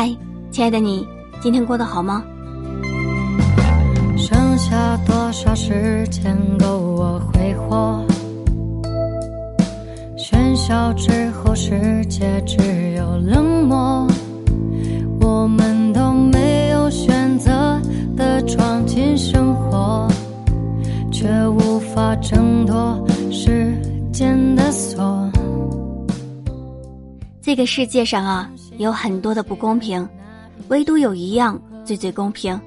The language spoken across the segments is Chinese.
嗨，亲爱的你，今天过得好吗？剩下多少时间够我挥霍？喧嚣之后，世界只有冷漠。我们都没有选择的闯进生活，却无法挣脱时间的锁。这个世界上啊，有很多的不公平，唯独有一样最最公平。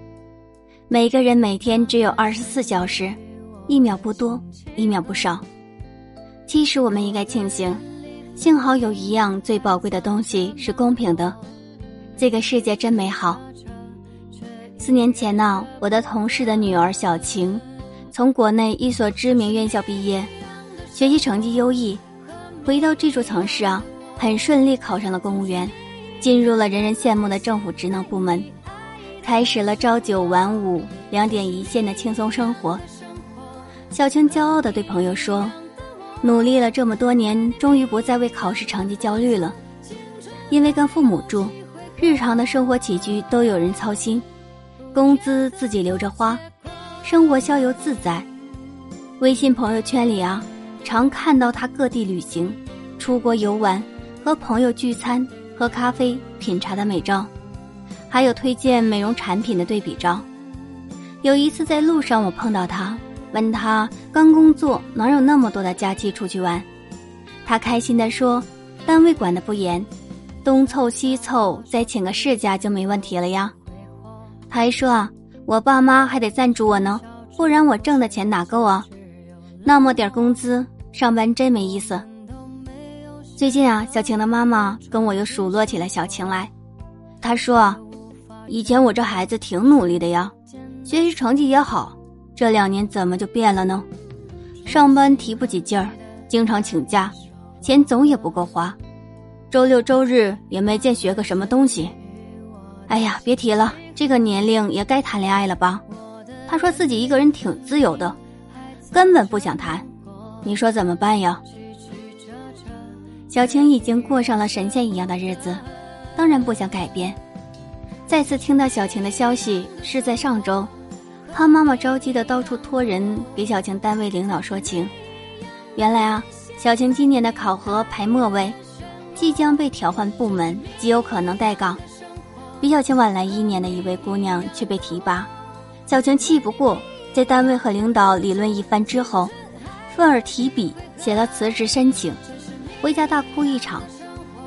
每个人每天只有二十四小时，一秒不多，一秒不少。其实我们应该庆幸，幸好有一样最宝贵的东西是公平的。这个世界真美好。四年前呢，我的同事的女儿小晴，从国内一所知名院校毕业，学习成绩优异，回到这座城市啊。很顺利考上了公务员，进入了人人羡慕的政府职能部门，开始了朝九晚五、两点一线的轻松生活。小青骄傲地对朋友说：“努力了这么多年，终于不再为考试成绩焦虑了，因为跟父母住，日常的生活起居都有人操心，工资自己留着花，生活逍遥自在。微信朋友圈里啊，常看到他各地旅行、出国游玩。”和朋友聚餐、喝咖啡、品茶的美照，还有推荐美容产品的对比照。有一次在路上，我碰到他，问他刚工作哪有那么多的假期出去玩？他开心地说：“单位管得不严，东凑西凑再请个事假就没问题了呀。”他还说啊：“我爸妈还得赞助我呢，不然我挣的钱哪够啊？那么点工资，上班真没意思。”最近啊，小晴的妈妈跟我又数落起来小晴来。她说：“以前我这孩子挺努力的呀，学习成绩也好，这两年怎么就变了呢？上班提不起劲儿，经常请假，钱总也不够花，周六周日也没见学个什么东西。哎呀，别提了，这个年龄也该谈恋爱了吧？她说自己一个人挺自由的，根本不想谈。你说怎么办呀？”小晴已经过上了神仙一样的日子，当然不想改变。再次听到小晴的消息是在上周，她妈妈着急的到处托人给小晴单位领导说情。原来啊，小晴今年的考核排末位，即将被调换部门，极有可能待岗。比小晴晚来一年的一位姑娘却被提拔，小晴气不过，在单位和领导理论一番之后，愤而提笔写了辞职申请。回家大哭一场，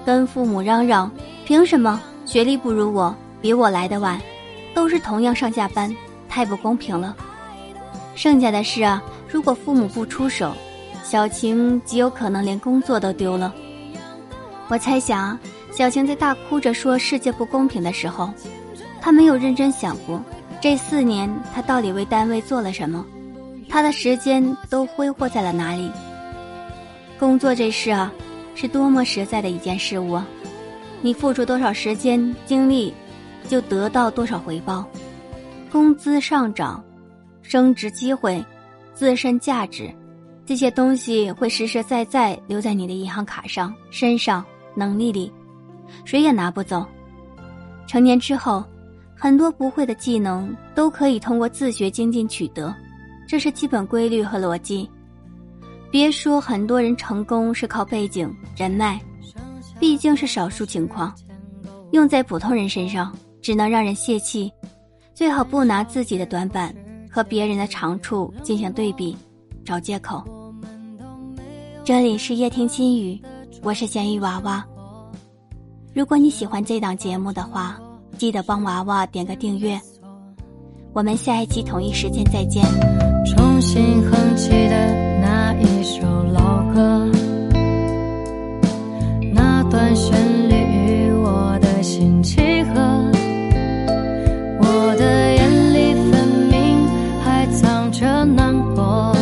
跟父母嚷嚷：“凭什么学历不如我，比我来的晚，都是同样上下班，太不公平了。”剩下的事啊，如果父母不出手，小晴极有可能连工作都丢了。我猜想，小晴在大哭着说世界不公平的时候，她没有认真想过，这四年她到底为单位做了什么，她的时间都挥霍在了哪里。工作这事啊。是多么实在的一件事物啊，你付出多少时间精力，就得到多少回报。工资上涨、升职机会、自身价值，这些东西会实实在在留在你的银行卡上、身上、能力里，谁也拿不走。成年之后，很多不会的技能都可以通过自学精进取得，这是基本规律和逻辑。别说很多人成功是靠背景人脉，毕竟是少数情况，用在普通人身上只能让人泄气。最好不拿自己的短板和别人的长处进行对比，找借口。这里是夜听心语，我是咸鱼娃娃。如果你喜欢这档节目的话，记得帮娃娃点个订阅。我们下一期同一时间再见。重新哼起的。一首老歌。那段旋律与我的心契合我的眼里分明还藏着难过。